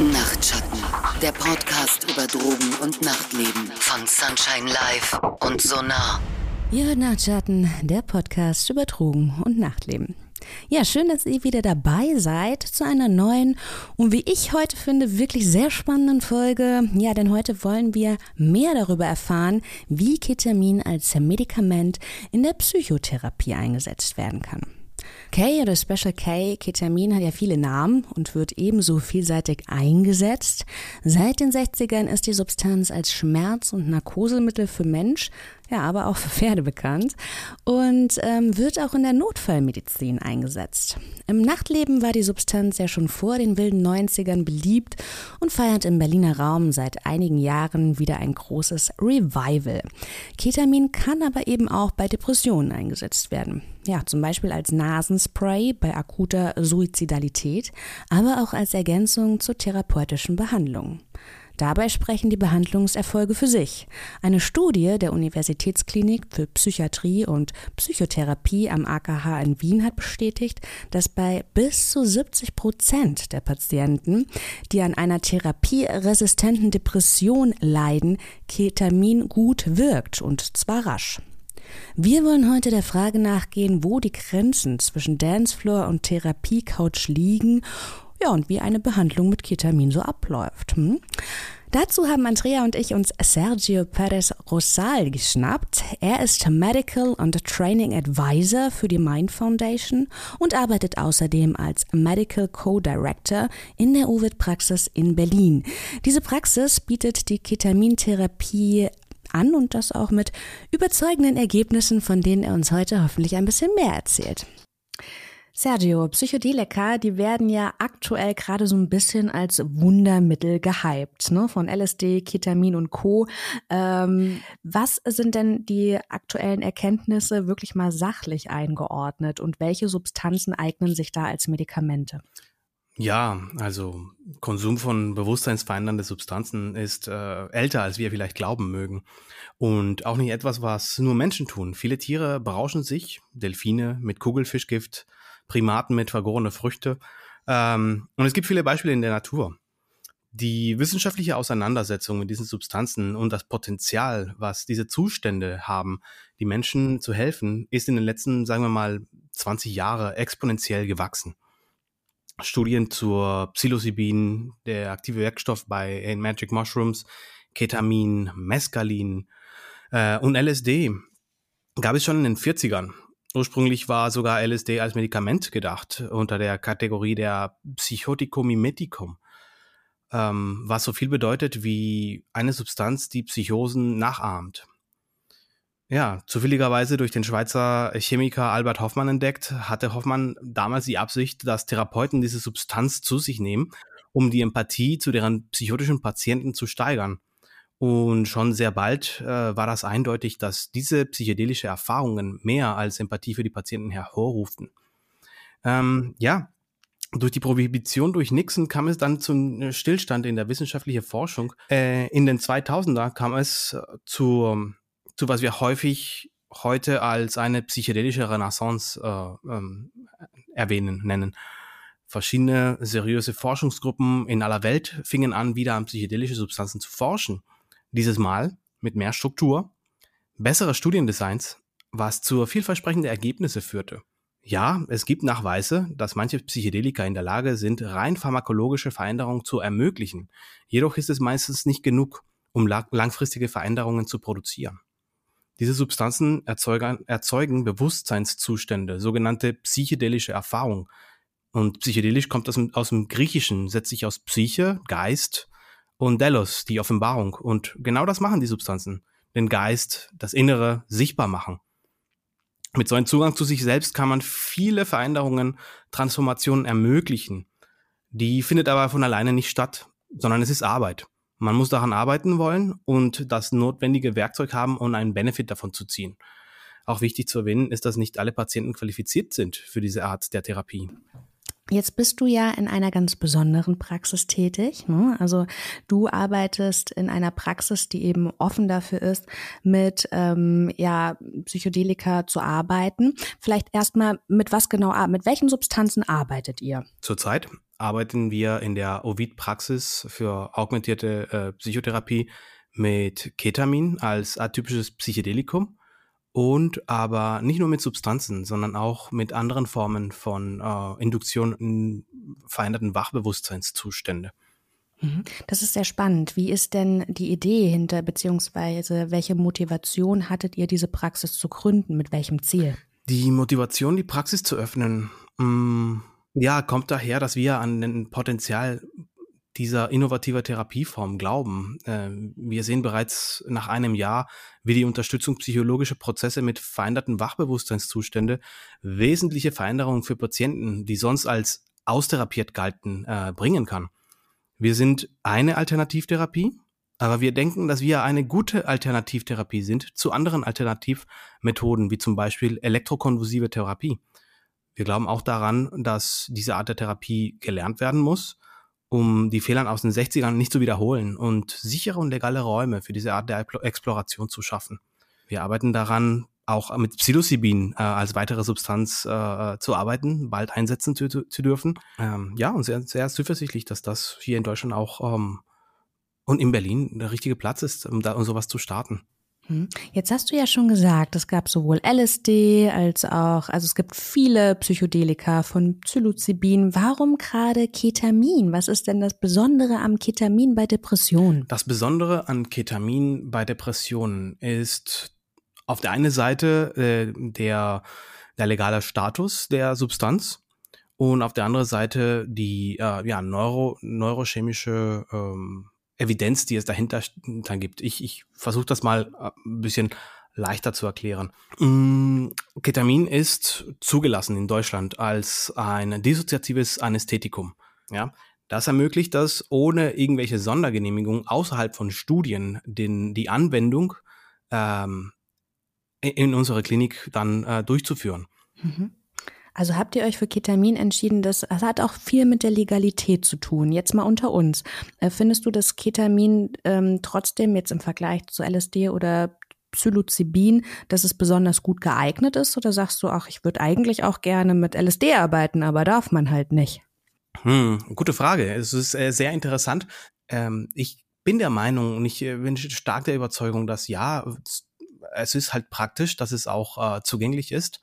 Nachtschatten, der Podcast über Drogen und Nachtleben von Sunshine Live und Sonar. Ihr hört Nachtschatten, der Podcast über Drogen und Nachtleben. Ja, schön, dass ihr wieder dabei seid zu einer neuen und wie ich heute finde, wirklich sehr spannenden Folge. Ja, denn heute wollen wir mehr darüber erfahren, wie Ketamin als Medikament in der Psychotherapie eingesetzt werden kann. K oder Special K, Ketamin hat ja viele Namen und wird ebenso vielseitig eingesetzt. Seit den 60ern ist die Substanz als Schmerz- und Narkosemittel für Mensch, ja, aber auch für Pferde bekannt und ähm, wird auch in der Notfallmedizin eingesetzt. Im Nachtleben war die Substanz ja schon vor den wilden 90ern beliebt und feiert im Berliner Raum seit einigen Jahren wieder ein großes Revival. Ketamin kann aber eben auch bei Depressionen eingesetzt werden. Ja, zum Beispiel als Nasenspray bei akuter Suizidalität, aber auch als Ergänzung zur therapeutischen Behandlung. Dabei sprechen die Behandlungserfolge für sich. Eine Studie der Universitätsklinik für Psychiatrie und Psychotherapie am AKH in Wien hat bestätigt, dass bei bis zu 70 Prozent der Patienten, die an einer therapieresistenten Depression leiden, Ketamin gut wirkt und zwar rasch. Wir wollen heute der Frage nachgehen, wo die Grenzen zwischen Dancefloor und Therapiecouch liegen ja, und wie eine Behandlung mit Ketamin so abläuft. Hm? Dazu haben Andrea und ich uns Sergio Perez Rosal geschnappt. Er ist Medical und Training Advisor für die Mind Foundation und arbeitet außerdem als Medical Co-Director in der Ovid-Praxis in Berlin. Diese Praxis bietet die Ketamintherapie an und das auch mit überzeugenden Ergebnissen, von denen er uns heute hoffentlich ein bisschen mehr erzählt. Sergio, Psychedelika, die werden ja aktuell gerade so ein bisschen als Wundermittel gehypt, ne? Von LSD, Ketamin und Co. Ähm, was sind denn die aktuellen Erkenntnisse wirklich mal sachlich eingeordnet und welche Substanzen eignen sich da als Medikamente? Ja, also Konsum von bewusstseinsverändernden Substanzen ist äh, älter, als wir vielleicht glauben mögen. Und auch nicht etwas, was nur Menschen tun. Viele Tiere berauschen sich, Delfine mit Kugelfischgift, Primaten mit vergorene Früchte. Ähm, und es gibt viele Beispiele in der Natur. Die wissenschaftliche Auseinandersetzung mit diesen Substanzen und das Potenzial, was diese Zustände haben, die Menschen zu helfen, ist in den letzten, sagen wir mal, 20 Jahre exponentiell gewachsen. Studien zur Psilocybin, der aktive Werkstoff bei Magic Mushrooms, Ketamin, Mescalin äh, und LSD gab es schon in den 40ern Ursprünglich war sogar LSD als Medikament gedacht, unter der Kategorie der Psychotikum ähm, was so viel bedeutet wie eine Substanz, die Psychosen nachahmt. Ja, zufälligerweise durch den Schweizer Chemiker Albert Hoffmann entdeckt, hatte Hoffmann damals die Absicht, dass Therapeuten diese Substanz zu sich nehmen, um die Empathie zu deren psychotischen Patienten zu steigern. Und schon sehr bald äh, war das eindeutig, dass diese psychedelische Erfahrungen mehr als Empathie für die Patienten hervorruften. Ähm, ja, durch die Prohibition durch Nixon kam es dann zum Stillstand in der wissenschaftlichen Forschung. Äh, in den 2000er kam es zu, zu was wir häufig heute als eine psychedelische Renaissance äh, ähm, erwähnen, nennen. Verschiedene seriöse Forschungsgruppen in aller Welt fingen an, wieder an psychedelische Substanzen zu forschen. Dieses Mal mit mehr Struktur, bessere Studiendesigns, was zu vielversprechenden Ergebnisse führte. Ja, es gibt Nachweise, dass manche Psychedelika in der Lage sind, rein pharmakologische Veränderungen zu ermöglichen. Jedoch ist es meistens nicht genug, um langfristige Veränderungen zu produzieren. Diese Substanzen erzeugen, erzeugen Bewusstseinszustände, sogenannte psychedelische Erfahrung. Und psychedelisch kommt aus aus dem Griechischen, setzt sich aus Psyche, Geist und Delos, die Offenbarung. Und genau das machen die Substanzen. Den Geist, das Innere sichtbar machen. Mit so einem Zugang zu sich selbst kann man viele Veränderungen, Transformationen ermöglichen. Die findet aber von alleine nicht statt, sondern es ist Arbeit. Man muss daran arbeiten wollen und das notwendige Werkzeug haben, um einen Benefit davon zu ziehen. Auch wichtig zu erwähnen ist, dass nicht alle Patienten qualifiziert sind für diese Art der Therapie. Jetzt bist du ja in einer ganz besonderen Praxis tätig. Ne? Also du arbeitest in einer Praxis, die eben offen dafür ist, mit ähm, ja, Psychedelika zu arbeiten. Vielleicht erstmal mit was genau, mit welchen Substanzen arbeitet ihr? Zurzeit arbeiten wir in der Ovid-Praxis für augmentierte äh, Psychotherapie mit Ketamin als atypisches Psychedelikum und aber nicht nur mit Substanzen, sondern auch mit anderen Formen von äh, Induktion in veränderten Wachbewusstseinszustände. Mhm. Das ist sehr spannend. Wie ist denn die Idee hinter, beziehungsweise welche Motivation hattet ihr, diese Praxis zu gründen? Mit welchem Ziel? Die Motivation, die Praxis zu öffnen, mh, mm, ja, kommt daher, dass wir an den Potenzial dieser innovative Therapieform glauben. Äh, wir sehen bereits nach einem Jahr, wie die Unterstützung psychologischer Prozesse mit veränderten Wachbewusstseinszustände wesentliche Veränderungen für Patienten, die sonst als austherapiert galten, äh, bringen kann. Wir sind eine Alternativtherapie, aber wir denken, dass wir eine gute Alternativtherapie sind zu anderen Alternativmethoden, wie zum Beispiel elektrokonvulsive Therapie. Wir glauben auch daran, dass diese Art der Therapie gelernt werden muss um die Fehler aus den 60ern nicht zu wiederholen und sichere und legale Räume für diese Art der Exploration zu schaffen. Wir arbeiten daran, auch mit Psilocybin äh, als weitere Substanz äh, zu arbeiten, bald einsetzen zu, zu dürfen. Ähm, ja, und sehr, sehr zuversichtlich, dass das hier in Deutschland auch ähm, und in Berlin der richtige Platz ist, um da um sowas zu starten. Hm. Jetzt hast du ja schon gesagt, es gab sowohl LSD als auch, also es gibt viele Psychedelika von Psilocybin. Warum gerade Ketamin? Was ist denn das Besondere am Ketamin bei Depressionen? Das Besondere an Ketamin bei Depressionen ist auf der einen Seite äh, der, der legale Status der Substanz und auf der anderen Seite die äh, ja, neuro, neurochemische ähm, Evidenz, die es dahinter gibt. Ich, ich versuche das mal äh, ein bisschen leichter zu erklären. Mm, Ketamin ist zugelassen in Deutschland als ein dissoziatives Anästhetikum. Ja, das ermöglicht das ohne irgendwelche Sondergenehmigung außerhalb von Studien den, die Anwendung ähm, in unsere Klinik dann äh, durchzuführen. Mhm. Also habt ihr euch für Ketamin entschieden, das, das hat auch viel mit der Legalität zu tun. Jetzt mal unter uns. Äh, findest du, dass Ketamin ähm, trotzdem jetzt im Vergleich zu LSD oder Psilocybin, dass es besonders gut geeignet ist? Oder sagst du, ach, ich würde eigentlich auch gerne mit LSD arbeiten, aber darf man halt nicht? Hm, gute Frage. Es ist äh, sehr interessant. Ähm, ich bin der Meinung und ich äh, bin stark der Überzeugung, dass ja, es ist halt praktisch, dass es auch äh, zugänglich ist.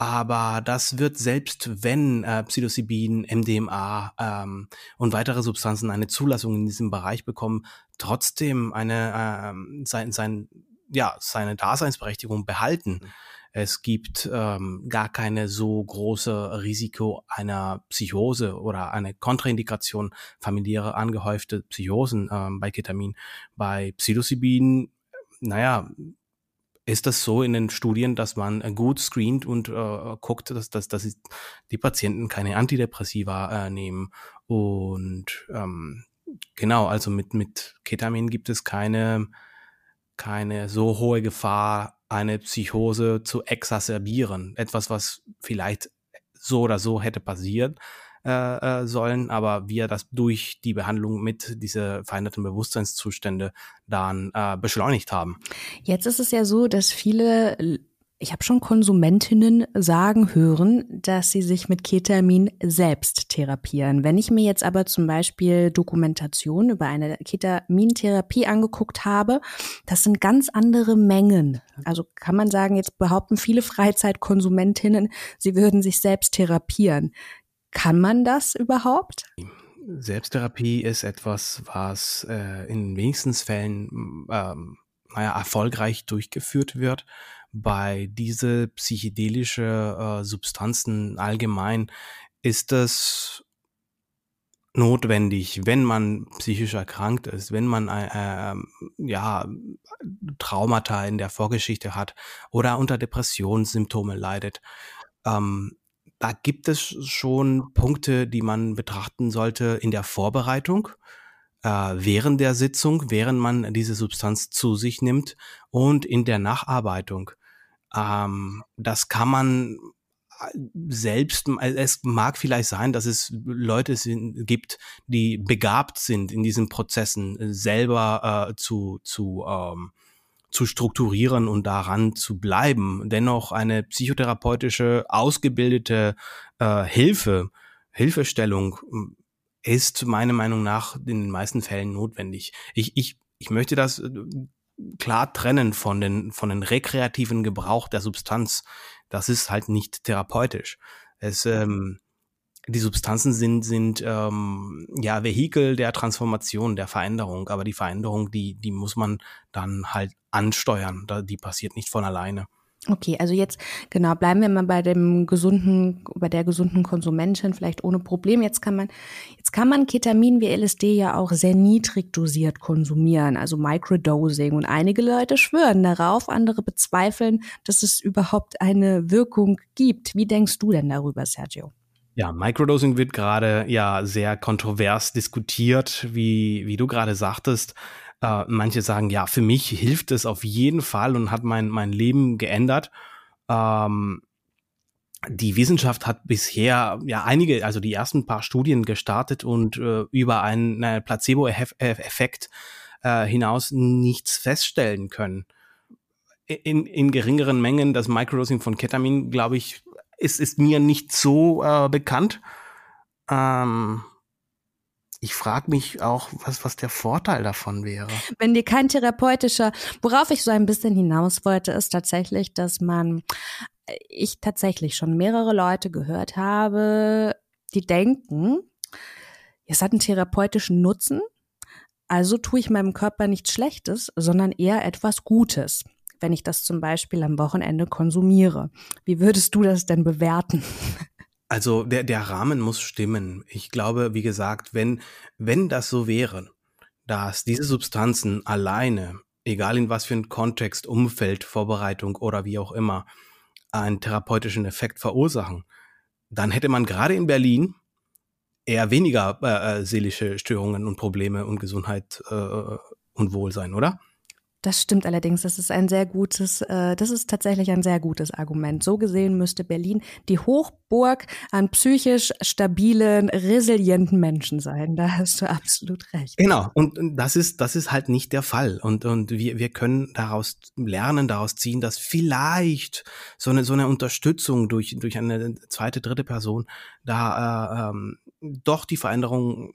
Aber das wird selbst wenn äh, Psilocybin, MDMA ähm, und weitere Substanzen eine Zulassung in diesem Bereich bekommen, trotzdem eine ähm, sein, sein, ja, seine Daseinsberechtigung behalten. Mhm. Es gibt ähm, gar keine so große Risiko einer Psychose oder eine Kontraindikation familiäre angehäufte Psychosen ähm, bei Ketamin. Bei Psilocybin, naja, ist das so in den Studien, dass man äh, gut screent und äh, guckt, dass, dass, dass die Patienten keine Antidepressiva äh, nehmen. Und ähm, genau, also mit, mit Ketamin gibt es keine, keine so hohe Gefahr, eine Psychose zu exacerbieren. Etwas, was vielleicht so oder so hätte passiert äh, äh, sollen, aber wir das durch die Behandlung mit diese veränderten Bewusstseinszustände dann äh, beschleunigt haben. Jetzt ist es ja so, dass viele ich habe schon Konsumentinnen sagen hören, dass sie sich mit Ketamin selbst therapieren. Wenn ich mir jetzt aber zum Beispiel Dokumentation über eine Ketamintherapie angeguckt habe, das sind ganz andere Mengen. Also kann man sagen, jetzt behaupten viele Freizeitkonsumentinnen, sie würden sich selbst therapieren. Kann man das überhaupt? Selbsttherapie ist etwas, was äh, in wenigsten Fällen ähm, naja, erfolgreich durchgeführt wird. Bei diese psychedelische äh, Substanzen allgemein ist es notwendig, wenn man psychisch erkrankt ist, wenn man äh, ähm, ja Traumata in der Vorgeschichte hat oder unter Depressionssymptome leidet. Ähm, da gibt es schon Punkte, die man betrachten sollte in der Vorbereitung, äh, während der Sitzung, während man diese Substanz zu sich nimmt und in der Nacharbeitung. Ähm, das kann man äh, selbst, es mag vielleicht sein, dass es Leute sind, gibt, die begabt sind in diesen Prozessen, äh, selber äh, zu, zu ähm, zu strukturieren und daran zu bleiben. Dennoch eine psychotherapeutische, ausgebildete äh, Hilfe Hilfestellung hm, ist meiner Meinung nach in den meisten Fällen notwendig. Ich, ich, ich möchte das äh, klar trennen von den, von den rekreativen Gebrauch der Substanz. Das ist halt nicht therapeutisch. Es, ähm, die Substanzen sind, sind ähm, ja Vehikel der Transformation, der Veränderung, aber die Veränderung, die, die muss man dann halt ansteuern. Die passiert nicht von alleine. Okay, also jetzt genau bleiben wir mal bei dem gesunden, bei der gesunden Konsumentin vielleicht ohne Problem. Jetzt kann man, jetzt kann man Ketamin wie LSD ja auch sehr niedrig dosiert konsumieren, also Microdosing. Und einige Leute schwören darauf, andere bezweifeln, dass es überhaupt eine Wirkung gibt. Wie denkst du denn darüber, Sergio? Ja, Microdosing wird gerade ja sehr kontrovers diskutiert, wie, wie du gerade sagtest. Äh, manche sagen, ja, für mich hilft es auf jeden Fall und hat mein, mein Leben geändert. Ähm, die Wissenschaft hat bisher ja einige, also die ersten paar Studien gestartet und äh, über einen äh, Placebo-Effekt äh, hinaus nichts feststellen können. In, in geringeren Mengen das Microdosing von Ketamin, glaube ich, ist, ist mir nicht so äh, bekannt. Ähm, ich frage mich auch, was, was der Vorteil davon wäre. Wenn dir kein therapeutischer, worauf ich so ein bisschen hinaus wollte, ist tatsächlich, dass man, äh, ich tatsächlich schon mehrere Leute gehört habe, die denken, es hat einen therapeutischen Nutzen, also tue ich meinem Körper nichts Schlechtes, sondern eher etwas Gutes, wenn ich das zum Beispiel am Wochenende konsumiere. Wie würdest du das denn bewerten? Also der, der Rahmen muss stimmen. Ich glaube, wie gesagt, wenn, wenn das so wäre, dass diese Substanzen alleine, egal in was für ein Kontext, Umfeld, Vorbereitung oder wie auch immer, einen therapeutischen Effekt verursachen, dann hätte man gerade in Berlin eher weniger äh, äh seelische Störungen und Probleme und Gesundheit äh, und Wohlsein, oder? Das stimmt allerdings. Das ist ein sehr gutes, äh, das ist tatsächlich ein sehr gutes Argument. So gesehen müsste Berlin die Hochburg an psychisch stabilen, resilienten Menschen sein. Da hast du absolut recht. Genau. Und das ist, das ist halt nicht der Fall. Und, und wir, wir können daraus lernen, daraus ziehen, dass vielleicht so eine, so eine Unterstützung durch, durch eine zweite, dritte Person da äh, ähm, doch die Veränderung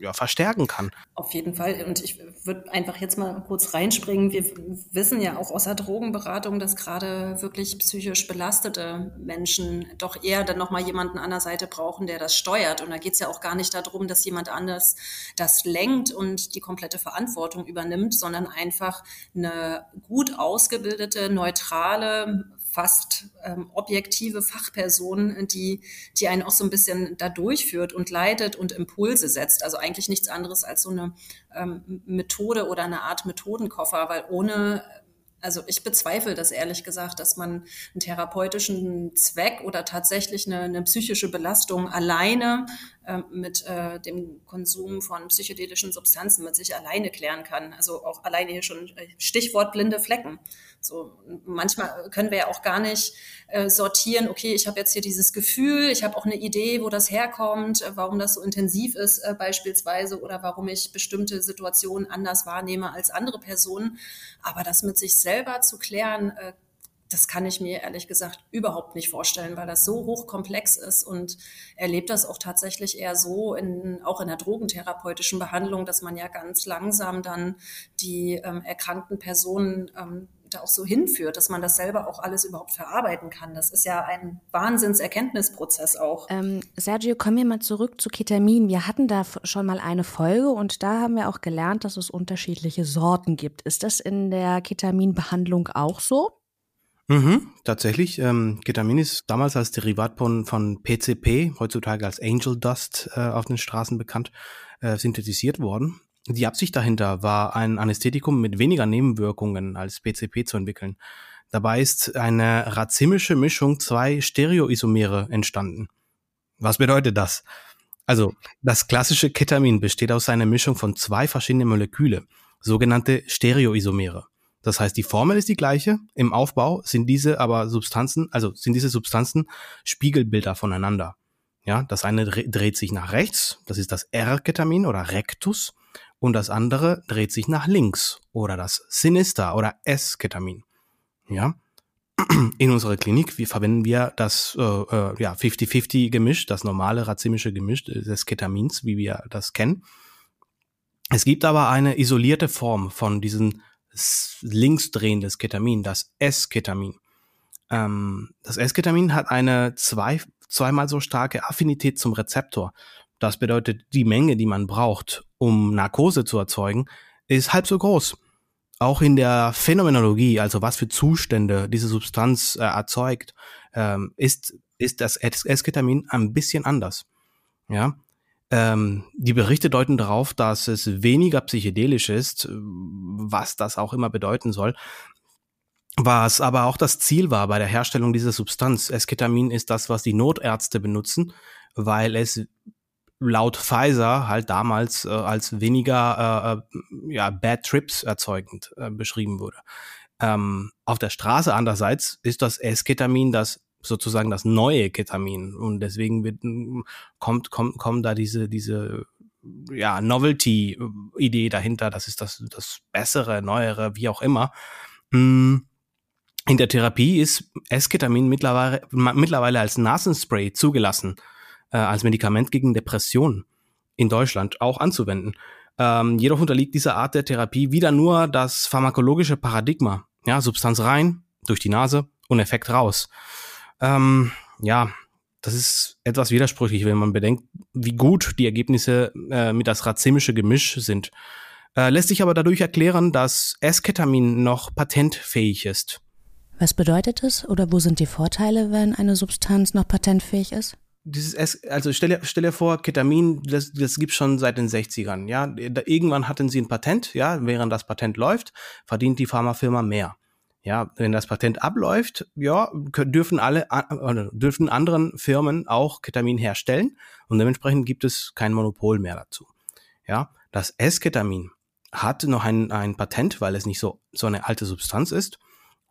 ja, verstärken kann. Auf jeden Fall. Und ich würde einfach jetzt mal kurz reinspringen. Wir wissen ja auch aus der Drogenberatung, dass gerade wirklich psychisch belastete Menschen doch eher dann nochmal jemanden an der Seite brauchen, der das steuert. Und da geht es ja auch gar nicht darum, dass jemand anders das lenkt und die komplette Verantwortung übernimmt, sondern einfach eine gut ausgebildete, neutrale, fast ähm, objektive Fachperson, die, die einen auch so ein bisschen da durchführt und leitet und Impulse setzt. Also eigentlich nichts anderes als so eine ähm, Methode oder eine Art Methodenkoffer, weil ohne also ich bezweifle das ehrlich gesagt, dass man einen therapeutischen Zweck oder tatsächlich eine, eine psychische Belastung alleine äh, mit äh, dem Konsum von psychedelischen Substanzen mit sich alleine klären kann. Also auch alleine hier schon äh, Stichwort blinde Flecken. So manchmal können wir ja auch gar nicht äh, sortieren. Okay, ich habe jetzt hier dieses Gefühl, ich habe auch eine Idee, wo das herkommt, äh, warum das so intensiv ist äh, beispielsweise oder warum ich bestimmte Situationen anders wahrnehme als andere Personen. Aber das mit sich selber zu klären, äh, das kann ich mir ehrlich gesagt überhaupt nicht vorstellen, weil das so hochkomplex ist und erlebt das auch tatsächlich eher so in, auch in der drogentherapeutischen Behandlung, dass man ja ganz langsam dann die ähm, erkrankten Personen ähm, da auch so hinführt, dass man das selber auch alles überhaupt verarbeiten kann. Das ist ja ein Wahnsinnserkenntnisprozess auch. Ähm, Sergio, kommen wir mal zurück zu Ketamin. Wir hatten da schon mal eine Folge und da haben wir auch gelernt, dass es unterschiedliche Sorten gibt. Ist das in der Ketaminbehandlung auch so? Mhm, tatsächlich. Ähm, Ketamin ist damals als Derivat von, von PCP, heutzutage als Angel Dust äh, auf den Straßen bekannt, äh, synthetisiert worden. Die Absicht dahinter war, ein Anästhetikum mit weniger Nebenwirkungen als PCP zu entwickeln. Dabei ist eine razimische Mischung zwei Stereoisomere entstanden. Was bedeutet das? Also, das klassische Ketamin besteht aus einer Mischung von zwei verschiedenen Moleküle, sogenannte Stereoisomere. Das heißt, die Formel ist die gleiche. Im Aufbau sind diese aber Substanzen, also sind diese Substanzen Spiegelbilder voneinander. Ja, das eine dreht sich nach rechts, das ist das R-Ketamin oder Rectus, und das andere dreht sich nach links oder das Sinister oder S-Ketamin. Ja, in unserer Klinik wir verwenden wir das äh, äh ja 50-50 Gemisch, das normale razimische Gemisch des Ketamins, wie wir das kennen. Es gibt aber eine isolierte Form von diesem linksdrehen des Ketamin, das S-Ketamin. Ähm, das S-Ketamin hat eine zwei, zweimal so starke Affinität zum Rezeptor. Das bedeutet, die Menge, die man braucht, um Narkose zu erzeugen, ist halb so groß. Auch in der Phänomenologie, also was für Zustände diese Substanz äh, erzeugt, ähm, ist, ist das S-Ketamin ein bisschen anders. Ja, ähm, die Berichte deuten darauf, dass es weniger psychedelisch ist, was das auch immer bedeuten soll. Was aber auch das Ziel war bei der Herstellung dieser Substanz. Esketamin ist das, was die Notärzte benutzen, weil es laut Pfizer halt damals äh, als weniger äh, äh ja, Bad Trips erzeugend äh, beschrieben wurde. Ähm, auf der Straße andererseits ist das Esketamin das sozusagen das neue Ketamin. Und deswegen wird, kommt, kommt, kommen da diese, diese ja, Novelty-Idee dahinter, das ist das, das Bessere, Neuere, wie auch immer. Hm. In der Therapie ist Esketamin mittlerweile, mittlerweile als Nasenspray zugelassen, äh, als Medikament gegen Depressionen in Deutschland auch anzuwenden. Ähm, jedoch unterliegt dieser Art der Therapie wieder nur das pharmakologische Paradigma. Ja, Substanz rein, durch die Nase und Effekt raus. Ähm, ja, das ist etwas widersprüchlich, wenn man bedenkt, wie gut die Ergebnisse äh, mit das razimische Gemisch sind. Äh, lässt sich aber dadurch erklären, dass S-Ketamin noch patentfähig ist. Was bedeutet das oder wo sind die Vorteile, wenn eine Substanz noch patentfähig ist? Dieses S, also stell dir, stell dir vor, Ketamin, das, das gibt's schon seit den 60ern, ja. Da, irgendwann hatten sie ein Patent, ja, während das Patent läuft, verdient die Pharmafirma mehr. Ja, wenn das Patent abläuft, ja, dürfen alle dürfen anderen Firmen auch Ketamin herstellen und dementsprechend gibt es kein Monopol mehr dazu. Ja, das S-Ketamin hat noch ein, ein Patent, weil es nicht so so eine alte Substanz ist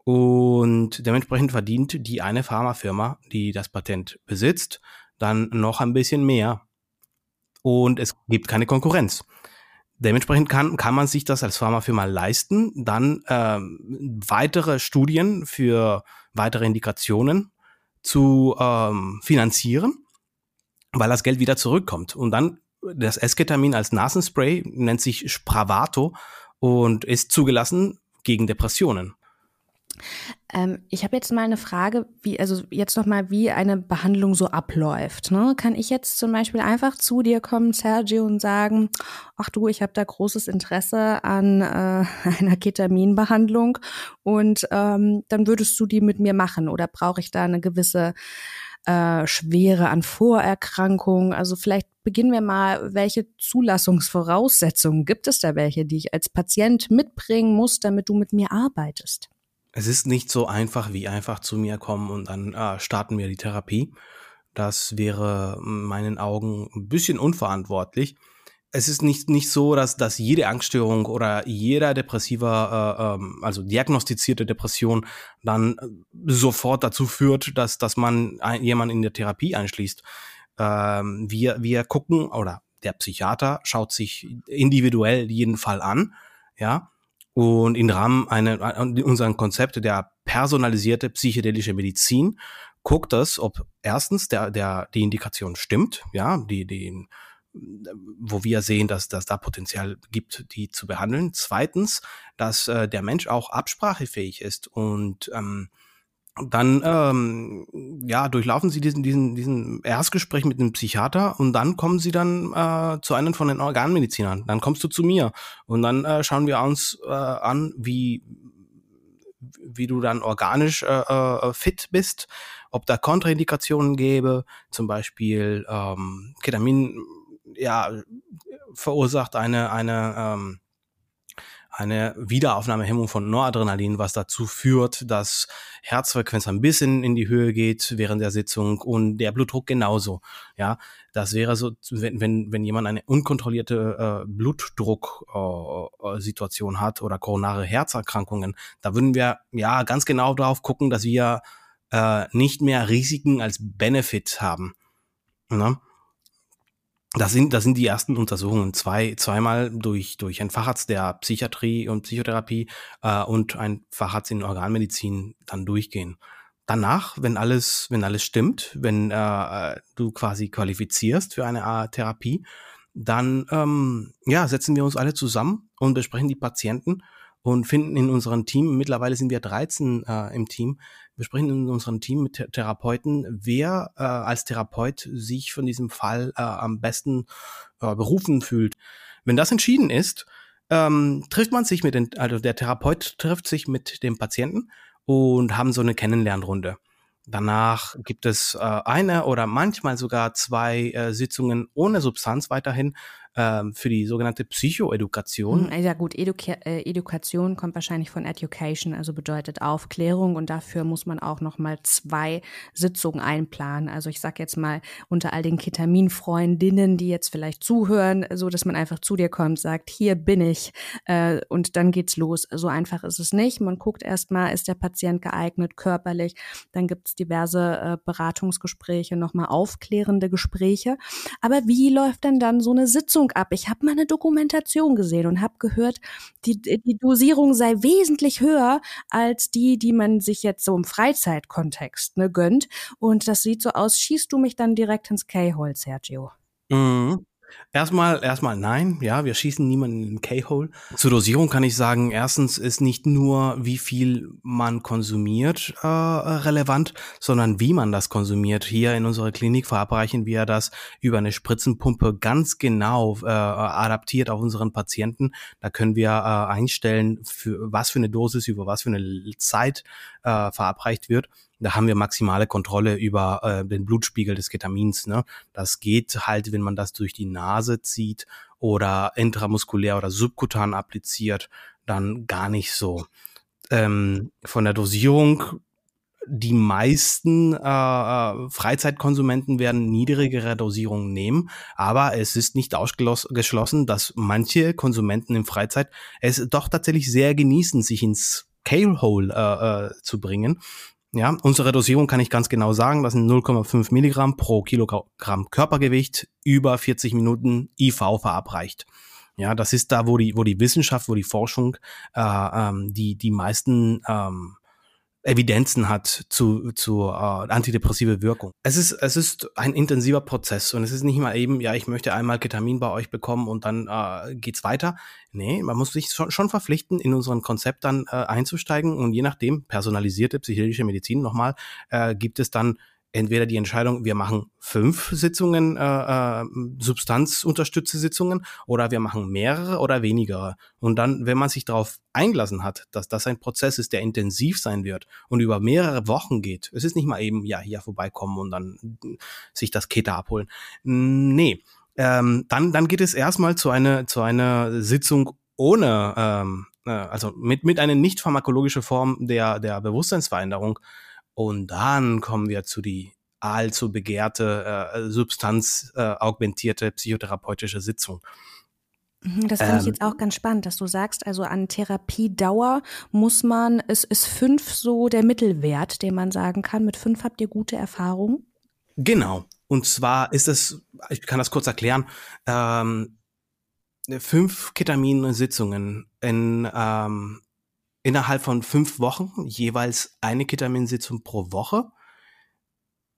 und dementsprechend verdient die eine Pharmafirma, die das Patent besitzt, dann noch ein bisschen mehr und es gibt keine Konkurrenz. Dementsprechend kann, kann man sich das als Pharmafirma leisten, dann ähm, weitere Studien für weitere Indikationen zu ähm, finanzieren, weil das Geld wieder zurückkommt. Und dann das Esketamin als Nasenspray nennt sich Spravato und ist zugelassen gegen Depressionen. Ähm, ich habe jetzt mal eine Frage, wie, also jetzt nochmal, wie eine Behandlung so abläuft. Ne? Kann ich jetzt zum Beispiel einfach zu dir kommen, Sergio, und sagen, ach du, ich habe da großes Interesse an äh, einer Ketaminbehandlung und ähm, dann würdest du die mit mir machen oder brauche ich da eine gewisse äh, Schwere an Vorerkrankungen? Also vielleicht beginnen wir mal, welche Zulassungsvoraussetzungen gibt es da welche, die ich als Patient mitbringen muss, damit du mit mir arbeitest? Es ist nicht so einfach wie einfach zu mir kommen und dann ah, starten wir die Therapie. Das wäre in meinen Augen ein bisschen unverantwortlich. Es ist nicht, nicht so, dass, dass jede Angststörung oder jeder depressiver, äh, ähm, also diagnostizierte Depression dann sofort dazu führt, dass, dass man ein, jemanden in der Therapie einschließt. Ähm, wir, wir gucken, oder der Psychiater schaut sich individuell jeden Fall an, ja, und im Rahmen einer, unseren Konzept der personalisierte psychedelische Medizin guckt das, ob erstens der, der, die Indikation stimmt, ja, die, die, wo wir sehen, dass, dass da Potenzial gibt, die zu behandeln. Zweitens, dass äh, der Mensch auch absprachefähig ist und ähm, dann ähm, ja durchlaufen sie diesen diesen diesen Erstgespräch mit dem Psychiater und dann kommen sie dann äh, zu einem von den Organmedizinern. Dann kommst du zu mir und dann äh, schauen wir uns äh, an, wie wie du dann organisch äh, äh, fit bist, ob da Kontraindikationen gäbe, zum Beispiel ähm, Ketamin ja verursacht eine eine ähm, eine Wiederaufnahmehemmung von Noradrenalin, was dazu führt, dass Herzfrequenz ein bisschen in die Höhe geht während der Sitzung und der Blutdruck genauso. Ja, das wäre so, wenn, wenn, wenn jemand eine unkontrollierte äh, Blutdrucksituation äh, hat oder koronare Herzerkrankungen, da würden wir ja ganz genau darauf gucken, dass wir äh, nicht mehr Risiken als Benefit haben. Ne? Das sind, das sind die ersten Untersuchungen. Zwei, zweimal durch, durch einen Facharzt der Psychiatrie und Psychotherapie äh, und ein Facharzt in Organmedizin dann durchgehen. Danach, wenn alles, wenn alles stimmt, wenn äh, du quasi qualifizierst für eine Art Therapie, dann ähm, ja, setzen wir uns alle zusammen und besprechen die Patienten und finden in unserem Team, mittlerweile sind wir 13 äh, im Team, wir sprechen in unserem Team mit Therapeuten, wer äh, als Therapeut sich von diesem Fall äh, am besten äh, berufen fühlt. Wenn das entschieden ist, ähm, trifft man sich mit den, also der Therapeut trifft sich mit dem Patienten und haben so eine Kennenlernrunde. Danach gibt es äh, eine oder manchmal sogar zwei äh, Sitzungen ohne Substanz weiterhin, ähm, für die sogenannte Psychoedukation. Mhm, ja gut, Educa äh, Edukation kommt wahrscheinlich von Education, also bedeutet Aufklärung und dafür muss man auch noch mal zwei Sitzungen einplanen. Also ich sag jetzt mal unter all den Ketaminfreundinnen, die jetzt vielleicht zuhören, so dass man einfach zu dir kommt, sagt, hier bin ich äh, und dann geht's los. So einfach ist es nicht. Man guckt erstmal, ist der Patient geeignet körperlich, dann gibt's diverse äh, Beratungsgespräche, nochmal aufklärende Gespräche. Aber wie läuft denn dann so eine Sitzung Dosierung ab. Ich habe mal eine Dokumentation gesehen und habe gehört, die, die Dosierung sei wesentlich höher als die, die man sich jetzt so im Freizeitkontext ne, gönnt. Und das sieht so aus, schießt du mich dann direkt ins K-Hole, Sergio? Mhm. Erstmal, erstmal nein, ja, wir schießen niemanden in den K-Hole. Zur Dosierung kann ich sagen, erstens ist nicht nur, wie viel man konsumiert, äh, relevant, sondern wie man das konsumiert. Hier in unserer Klinik verabreichen wir das über eine Spritzenpumpe ganz genau äh, adaptiert auf unseren Patienten. Da können wir äh, einstellen, für was für eine Dosis, über was für eine Zeit äh, verabreicht wird. Da haben wir maximale Kontrolle über äh, den Blutspiegel des Ketamins. Ne? Das geht halt, wenn man das durch die Nase zieht oder intramuskulär oder subkutan appliziert, dann gar nicht so. Ähm, von der Dosierung die meisten äh, äh Freizeitkonsumenten werden niedrigere Dosierungen nehmen, aber es ist nicht ausgeschlossen, dass manche Konsumenten in Freizeit es doch tatsächlich sehr genießen, sich ins Kale-Hole äh, äh, zu bringen ja, unsere Dosierung kann ich ganz genau sagen, das sind 0,5 Milligramm pro Kilogramm Körpergewicht über 40 Minuten IV verabreicht. Ja, das ist da, wo die, wo die Wissenschaft, wo die Forschung äh, ähm, die, die meisten ähm, Evidenzen hat zu, zu äh, antidepressive Wirkung. Es ist, es ist ein intensiver Prozess und es ist nicht mal eben, ja, ich möchte einmal Ketamin bei euch bekommen und dann äh, geht's weiter. Nee, man muss sich schon, schon verpflichten, in unseren Konzept dann äh, einzusteigen und je nachdem, personalisierte psychedelische Medizin nochmal, äh, gibt es dann entweder die Entscheidung, wir machen fünf Sitzungen, äh, äh, substanzunterstützte Sitzungen, oder wir machen mehrere oder weniger. Und dann, wenn man sich darauf eingelassen hat, dass das ein Prozess ist, der intensiv sein wird und über mehrere Wochen geht, es ist nicht mal eben, ja, hier vorbeikommen und dann sich das Keter abholen. Nee, ähm, dann, dann geht es erstmal zu einer, zu einer Sitzung ohne, ähm, äh, also mit, mit einer nicht pharmakologischen Form der, der Bewusstseinsveränderung, und dann kommen wir zu die allzu begehrte, äh, substanzaugmentierte äh, psychotherapeutische Sitzung. Mhm, das finde ich jetzt ähm. auch ganz spannend, dass du sagst, also an Therapiedauer muss man, es ist fünf so der Mittelwert, den man sagen kann. Mit fünf habt ihr gute Erfahrungen? Genau. Und zwar ist es, ich kann das kurz erklären, ähm, fünf Ketamin-Sitzungen in ähm, innerhalb von fünf Wochen jeweils eine Ketaminsitzung pro Woche.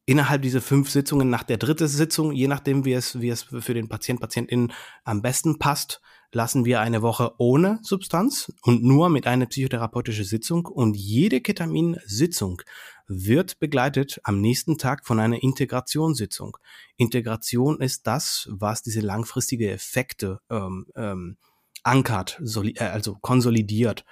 Innerhalb dieser fünf Sitzungen nach der dritten Sitzung, je nachdem wie es, wie es für den Patient, Patientin am besten passt, lassen wir eine Woche ohne Substanz und nur mit einer psychotherapeutischen Sitzung und jede Ketaminsitzung wird begleitet am nächsten Tag von einer Integrationssitzung. Integration ist das, was diese langfristige Effekte ähm, ähm, ankert, äh, also konsolidiert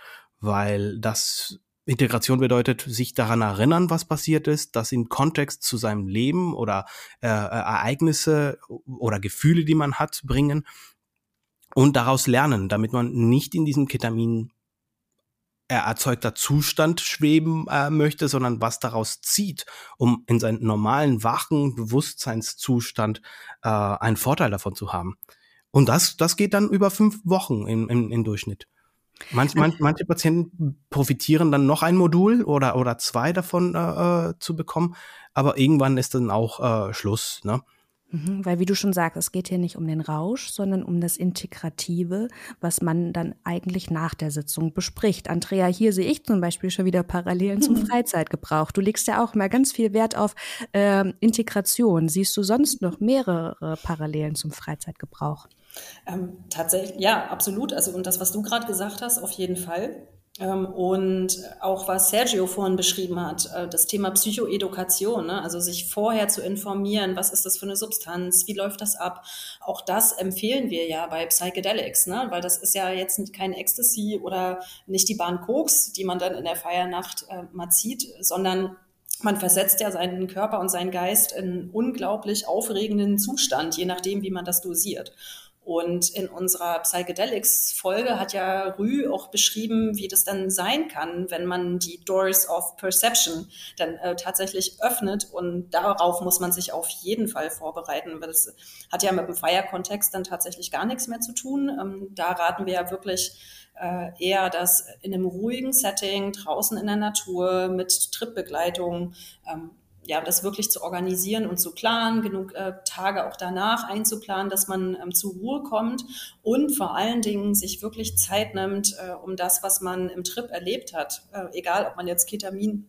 weil das Integration bedeutet, sich daran erinnern, was passiert ist, das in Kontext zu seinem Leben oder äh, Ereignisse oder Gefühle, die man hat, bringen und daraus lernen, damit man nicht in diesem Ketamin erzeugter Zustand schweben äh, möchte, sondern was daraus zieht, um in seinen normalen, wachen Bewusstseinszustand äh, einen Vorteil davon zu haben. Und das, das geht dann über fünf Wochen im, im, im Durchschnitt. Manch, manch, manche Patienten profitieren dann noch ein Modul oder, oder zwei davon äh, äh, zu bekommen, aber irgendwann ist dann auch äh, Schluss. Ne? Mhm, weil wie du schon sagst, es geht hier nicht um den Rausch, sondern um das Integrative, was man dann eigentlich nach der Sitzung bespricht. Andrea, hier sehe ich zum Beispiel schon wieder Parallelen zum mhm. Freizeitgebrauch. Du legst ja auch mal ganz viel Wert auf äh, Integration. Siehst du sonst noch mehrere Parallelen zum Freizeitgebrauch? Ähm, tatsächlich, ja, absolut. Also und das, was du gerade gesagt hast, auf jeden Fall. Ähm, und auch was Sergio vorhin beschrieben hat, äh, das Thema Psychoedukation, ne? also sich vorher zu informieren, was ist das für eine Substanz, wie läuft das ab, auch das empfehlen wir ja bei Psychedelics, ne? weil das ist ja jetzt kein Ecstasy oder nicht die Bahn Koks, die man dann in der Feiernacht äh, mal zieht, sondern man versetzt ja seinen Körper und seinen Geist in unglaublich aufregenden Zustand, je nachdem, wie man das dosiert. Und in unserer Psychedelics-Folge hat ja Rü auch beschrieben, wie das dann sein kann, wenn man die Doors of Perception dann äh, tatsächlich öffnet. Und darauf muss man sich auf jeden Fall vorbereiten, weil das hat ja mit dem Feierkontext dann tatsächlich gar nichts mehr zu tun. Ähm, da raten wir ja wirklich äh, eher das in einem ruhigen Setting, draußen in der Natur, mit Tripbegleitung, ähm, ja, das wirklich zu organisieren und zu planen, genug äh, Tage auch danach einzuplanen, dass man ähm, zur Ruhe kommt und vor allen Dingen sich wirklich Zeit nimmt, äh, um das, was man im Trip erlebt hat, äh, egal ob man jetzt Ketamin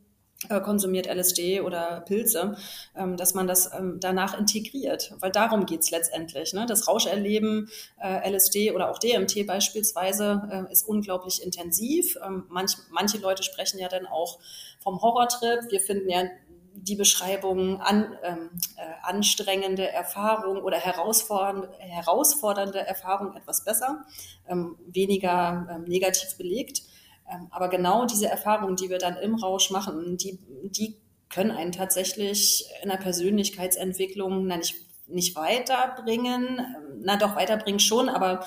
äh, konsumiert LSD oder Pilze, ähm, dass man das ähm, danach integriert. Weil darum geht's letztendlich. Ne? Das Rauscherleben, äh, LSD oder auch DMT beispielsweise, äh, ist unglaublich intensiv. Ähm, manch, manche Leute sprechen ja dann auch vom Horrortrip. Wir finden ja die Beschreibung an, ähm, äh, anstrengende Erfahrung oder herausfordernde, herausfordernde Erfahrung etwas besser, ähm, weniger ähm, negativ belegt. Ähm, aber genau diese Erfahrungen, die wir dann im Rausch machen, die, die können einen tatsächlich in der Persönlichkeitsentwicklung na, nicht, nicht weiterbringen. Ähm, na doch, weiterbringen schon, aber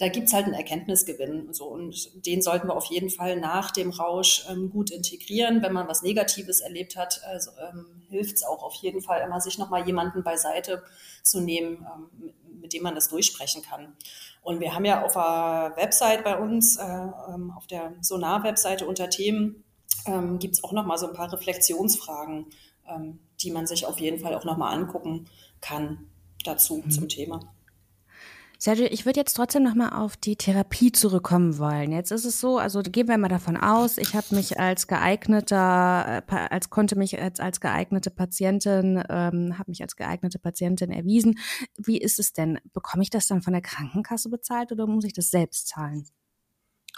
da gibt's halt einen Erkenntnisgewinn. So, und den sollten wir auf jeden Fall nach dem Rausch ähm, gut integrieren. Wenn man was Negatives erlebt hat, also, ähm, hilft es auch auf jeden Fall immer, sich nochmal jemanden beiseite zu nehmen, ähm, mit dem man das durchsprechen kann. Und wir haben ja auf der Website bei uns, äh, ähm, auf der Sonar-Webseite unter Themen, ähm, gibt's auch nochmal so ein paar Reflexionsfragen, ähm, die man sich auf jeden Fall auch nochmal angucken kann dazu mhm. zum Thema. Sergio, ich würde jetzt trotzdem noch mal auf die Therapie zurückkommen wollen. Jetzt ist es so, also gehen wir mal davon aus, ich habe mich als geeigneter, äh, als konnte mich als, als geeignete Patientin, ähm, habe mich als geeignete Patientin erwiesen. Wie ist es denn? Bekomme ich das dann von der Krankenkasse bezahlt oder muss ich das selbst zahlen?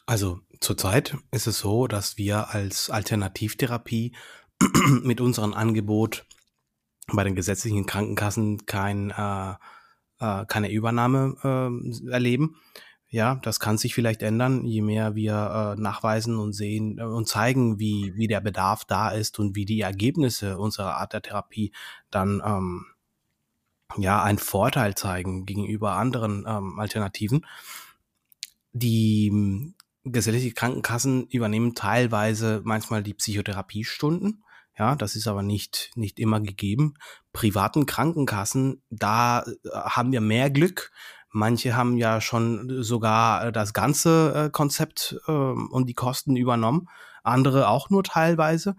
Also zurzeit ist es so, dass wir als Alternativtherapie mit unserem Angebot bei den gesetzlichen Krankenkassen kein äh, äh, keine Übernahme äh, erleben. Ja, das kann sich vielleicht ändern, je mehr wir äh, nachweisen und sehen äh, und zeigen, wie, wie der Bedarf da ist und wie die Ergebnisse unserer Art der Therapie dann ähm, ja einen Vorteil zeigen gegenüber anderen ähm, Alternativen. Die ähm, gesetzliche Krankenkassen übernehmen teilweise manchmal die Psychotherapiestunden ja, das ist aber nicht, nicht immer gegeben. Privaten Krankenkassen, da äh, haben wir mehr Glück. Manche haben ja schon sogar äh, das ganze äh, Konzept äh, und die Kosten übernommen. Andere auch nur teilweise.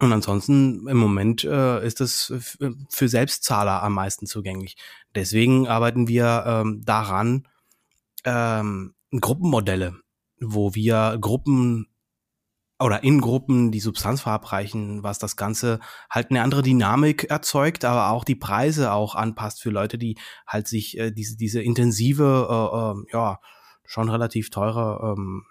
Und ansonsten im Moment äh, ist es für Selbstzahler am meisten zugänglich. Deswegen arbeiten wir ähm, daran, ähm, Gruppenmodelle, wo wir Gruppen oder in Gruppen die Substanz verabreichen, was das Ganze halt eine andere Dynamik erzeugt, aber auch die Preise auch anpasst für Leute, die halt sich äh, diese, diese intensive, äh, äh, ja, schon relativ teure, ähm,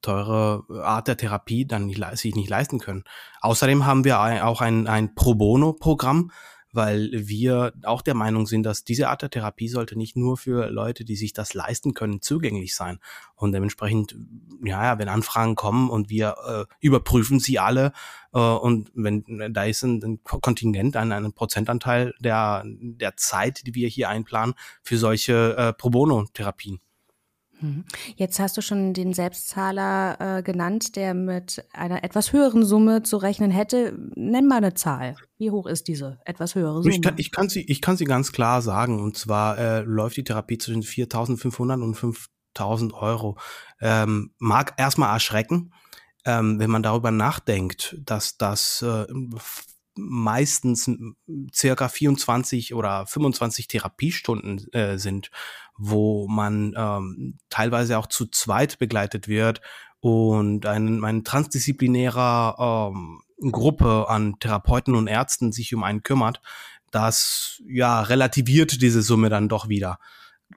teure Art der Therapie dann nicht, sich nicht leisten können. Außerdem haben wir auch ein, ein Pro Bono-Programm, weil wir auch der Meinung sind, dass diese Art der Therapie sollte nicht nur für Leute, die sich das leisten können, zugänglich sein. Und dementsprechend, ja, wenn Anfragen kommen und wir äh, überprüfen sie alle äh, und wenn da ist ein, ein Kontingent, ein, ein Prozentanteil der, der Zeit, die wir hier einplanen, für solche äh, Pro Bono-Therapien. Mhm. Jetzt hast du schon den Selbstzahler äh, genannt, der mit einer etwas höheren Summe zu rechnen hätte. Nenn mal eine Zahl. Wie hoch ist diese etwas höhere Summe? Ich kann, ich kann, sie, ich kann sie ganz klar sagen. Und zwar äh, läuft die Therapie zwischen 4.500 und 5.000 Euro. Ähm, mag erstmal erschrecken, ähm, wenn man darüber nachdenkt, dass das äh, meistens circa 24 oder 25 Therapiestunden äh, sind, wo man ähm, teilweise auch zu zweit begleitet wird und ein, ein transdisziplinärer ähm, Gruppe an Therapeuten und Ärzten sich um einen kümmert, das ja relativiert diese Summe dann doch wieder.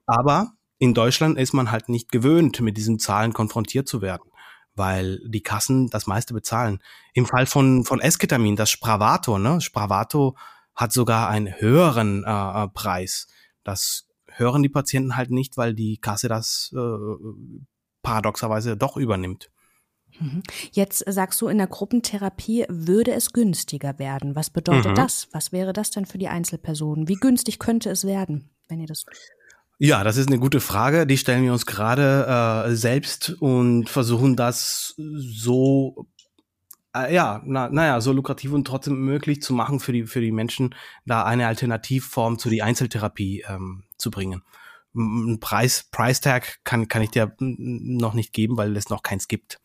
Aber in Deutschland ist man halt nicht gewöhnt, mit diesen Zahlen konfrontiert zu werden weil die Kassen das meiste bezahlen. Im Fall von, von Esketamin, das Spravato, ne? Spravato hat sogar einen höheren äh, äh, Preis. Das hören die Patienten halt nicht, weil die Kasse das äh, paradoxerweise doch übernimmt. Mhm. Jetzt sagst du, in der Gruppentherapie würde es günstiger werden. Was bedeutet mhm. das? Was wäre das denn für die Einzelpersonen? Wie günstig könnte es werden, wenn ihr das ja, das ist eine gute Frage. Die stellen wir uns gerade äh, selbst und versuchen das so, äh, ja, na, naja, so lukrativ und trotzdem möglich zu machen für die für die Menschen, da eine Alternativform zu die Einzeltherapie ähm, zu bringen. Ein Preis, Price Tag kann kann ich dir noch nicht geben, weil es noch keins gibt.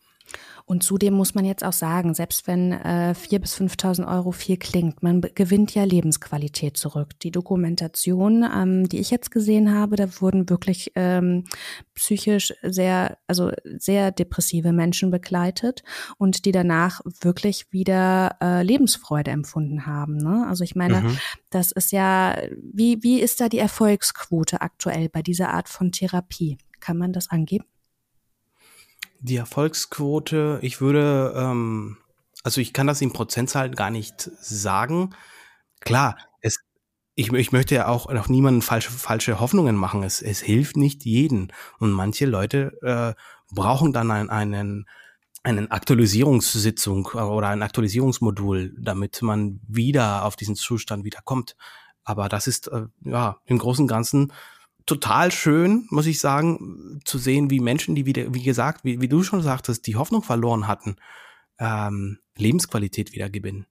Und zudem muss man jetzt auch sagen, selbst wenn äh, 4.000 bis 5.000 Euro viel klingt, man gewinnt ja Lebensqualität zurück. Die Dokumentation, ähm, die ich jetzt gesehen habe, da wurden wirklich ähm, psychisch sehr, also sehr depressive Menschen begleitet und die danach wirklich wieder äh, Lebensfreude empfunden haben. Ne? Also ich meine, mhm. das ist ja, wie, wie ist da die Erfolgsquote aktuell bei dieser Art von Therapie? Kann man das angeben? Die Erfolgsquote, ich würde, ähm, also ich kann das in Prozentzahlen gar nicht sagen. Klar, es, ich, ich möchte ja auch noch niemanden falsche, falsche Hoffnungen machen. Es, es hilft nicht jeden. Und manche Leute äh, brauchen dann einen, einen, einen Aktualisierungssitzung oder ein Aktualisierungsmodul, damit man wieder auf diesen Zustand wiederkommt. Aber das ist äh, ja im Großen und Ganzen total schön, muss ich sagen, zu sehen, wie Menschen, die wieder, wie gesagt, wie, wie du schon sagtest, die Hoffnung verloren hatten, ähm, Lebensqualität wieder gewinnen.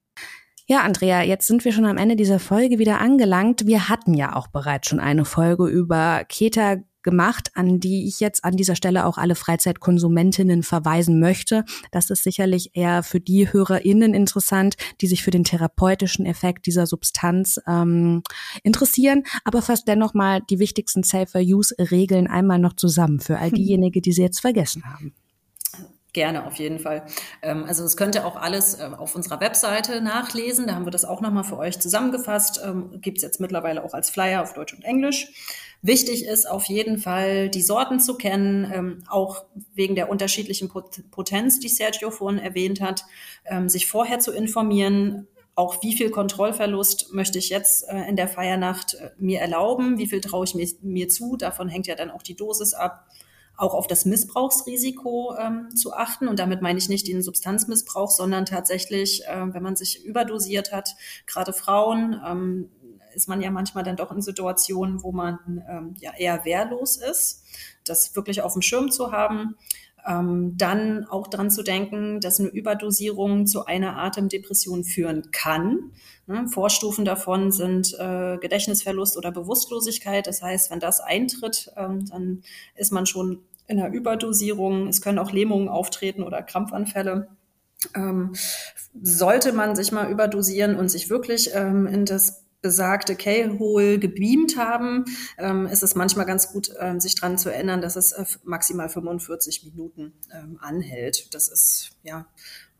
Ja, Andrea, jetzt sind wir schon am Ende dieser Folge wieder angelangt. Wir hatten ja auch bereits schon eine Folge über Keta gemacht, an die ich jetzt an dieser Stelle auch alle Freizeitkonsumentinnen verweisen möchte. Das ist sicherlich eher für die HörerInnen interessant, die sich für den therapeutischen Effekt dieser Substanz ähm, interessieren. Aber fast dennoch mal die wichtigsten Safer-Use-Regeln einmal noch zusammen für all diejenigen, die sie jetzt vergessen haben. Gerne, auf jeden Fall. Ähm, also es könnt ihr auch alles äh, auf unserer Webseite nachlesen. Da haben wir das auch nochmal für euch zusammengefasst. Ähm, Gibt es jetzt mittlerweile auch als Flyer auf Deutsch und Englisch. Wichtig ist auf jeden Fall, die Sorten zu kennen, ähm, auch wegen der unterschiedlichen Potenz, die Sergio vorhin erwähnt hat, ähm, sich vorher zu informieren, auch wie viel Kontrollverlust möchte ich jetzt äh, in der Feiernacht äh, mir erlauben, wie viel traue ich mir, mir, zu, davon hängt ja dann auch die Dosis ab, auch auf das Missbrauchsrisiko ähm, zu achten. Und damit meine ich nicht den Substanzmissbrauch, sondern tatsächlich, äh, wenn man sich überdosiert hat, gerade Frauen, ähm, ist man ja manchmal dann doch in Situationen, wo man ähm, ja eher wehrlos ist. Das wirklich auf dem Schirm zu haben. Ähm, dann auch dran zu denken, dass eine Überdosierung zu einer Atemdepression führen kann. Ne? Vorstufen davon sind äh, Gedächtnisverlust oder Bewusstlosigkeit. Das heißt, wenn das eintritt, ähm, dann ist man schon in einer Überdosierung. Es können auch Lähmungen auftreten oder Krampfanfälle. Ähm, sollte man sich mal überdosieren und sich wirklich ähm, in das besagte K-Hole gebeamt haben, ähm, ist es manchmal ganz gut, ähm, sich dran zu erinnern, dass es äh, maximal 45 Minuten ähm, anhält. Das ist ja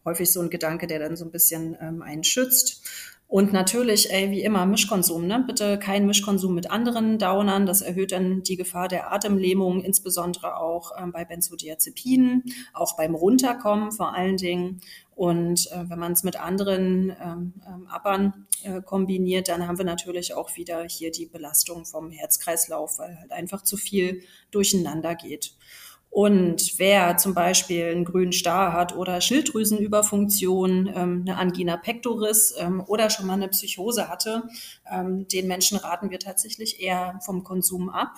häufig so ein Gedanke, der dann so ein bisschen ähm, einen schützt. Und natürlich, ey, wie immer, Mischkonsum. Ne? Bitte kein Mischkonsum mit anderen Downern. Das erhöht dann die Gefahr der Atemlähmung, insbesondere auch ähm, bei Benzodiazepinen, auch beim Runterkommen vor allen Dingen. Und äh, wenn man es mit anderen ähm, ähm, Appern äh, kombiniert, dann haben wir natürlich auch wieder hier die Belastung vom Herzkreislauf, weil halt einfach zu viel durcheinander geht. Und wer zum Beispiel einen grünen Star hat oder Schilddrüsenüberfunktion, ähm, eine Angina pectoris ähm, oder schon mal eine Psychose hatte, ähm, den Menschen raten wir tatsächlich eher vom Konsum ab.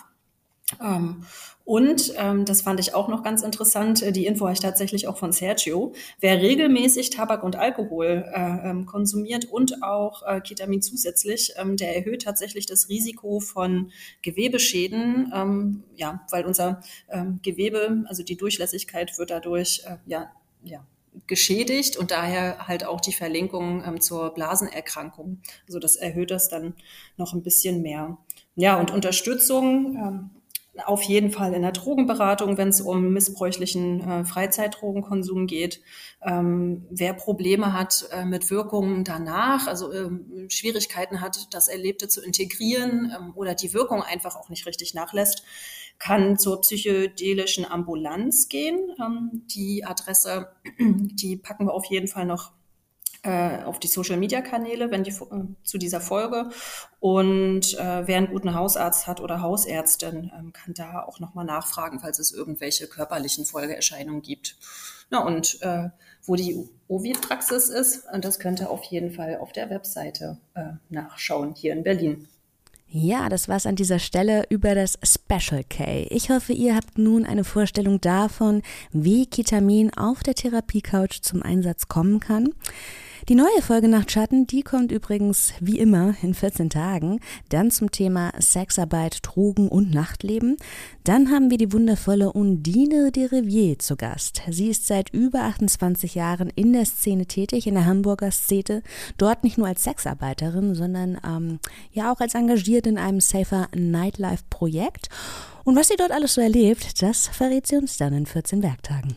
Ähm, und ähm, das fand ich auch noch ganz interessant, äh, die Info habe ich tatsächlich auch von Sergio. Wer regelmäßig Tabak und Alkohol äh, ähm, konsumiert und auch äh, Ketamin zusätzlich, ähm, der erhöht tatsächlich das Risiko von Gewebeschäden, ähm, ja, weil unser ähm, Gewebe, also die Durchlässigkeit wird dadurch äh, ja, ja, geschädigt und daher halt auch die Verlinkung ähm, zur Blasenerkrankung. Also das erhöht das dann noch ein bisschen mehr. Ja, und Unterstützung ähm, auf jeden Fall in der Drogenberatung, wenn es um missbräuchlichen äh, Freizeitdrogenkonsum geht. Ähm, wer Probleme hat äh, mit Wirkungen danach, also ähm, Schwierigkeiten hat, das Erlebte zu integrieren ähm, oder die Wirkung einfach auch nicht richtig nachlässt, kann zur psychedelischen Ambulanz gehen. Ähm, die Adresse, die packen wir auf jeden Fall noch auf die Social-Media-Kanäle, wenn die äh, zu dieser Folge. Und äh, wer einen guten Hausarzt hat oder Hausärztin, ähm, kann da auch nochmal nachfragen, falls es irgendwelche körperlichen Folgeerscheinungen gibt. Na, und äh, wo die Ovid-Praxis ist, das könnt ihr auf jeden Fall auf der Webseite äh, nachschauen, hier in Berlin. Ja, das war's an dieser Stelle über das Special K. Ich hoffe, ihr habt nun eine Vorstellung davon, wie Ketamin auf der Therapiecouch zum Einsatz kommen kann. Die neue Folge Nachtschatten, die kommt übrigens wie immer in 14 Tagen. Dann zum Thema Sexarbeit, Drogen und Nachtleben. Dann haben wir die wundervolle Undine de Rivier zu Gast. Sie ist seit über 28 Jahren in der Szene tätig, in der Hamburger Szene. Dort nicht nur als Sexarbeiterin, sondern ähm, ja auch als engagiert in einem Safer Nightlife Projekt. Und was sie dort alles so erlebt, das verrät sie uns dann in 14 Werktagen.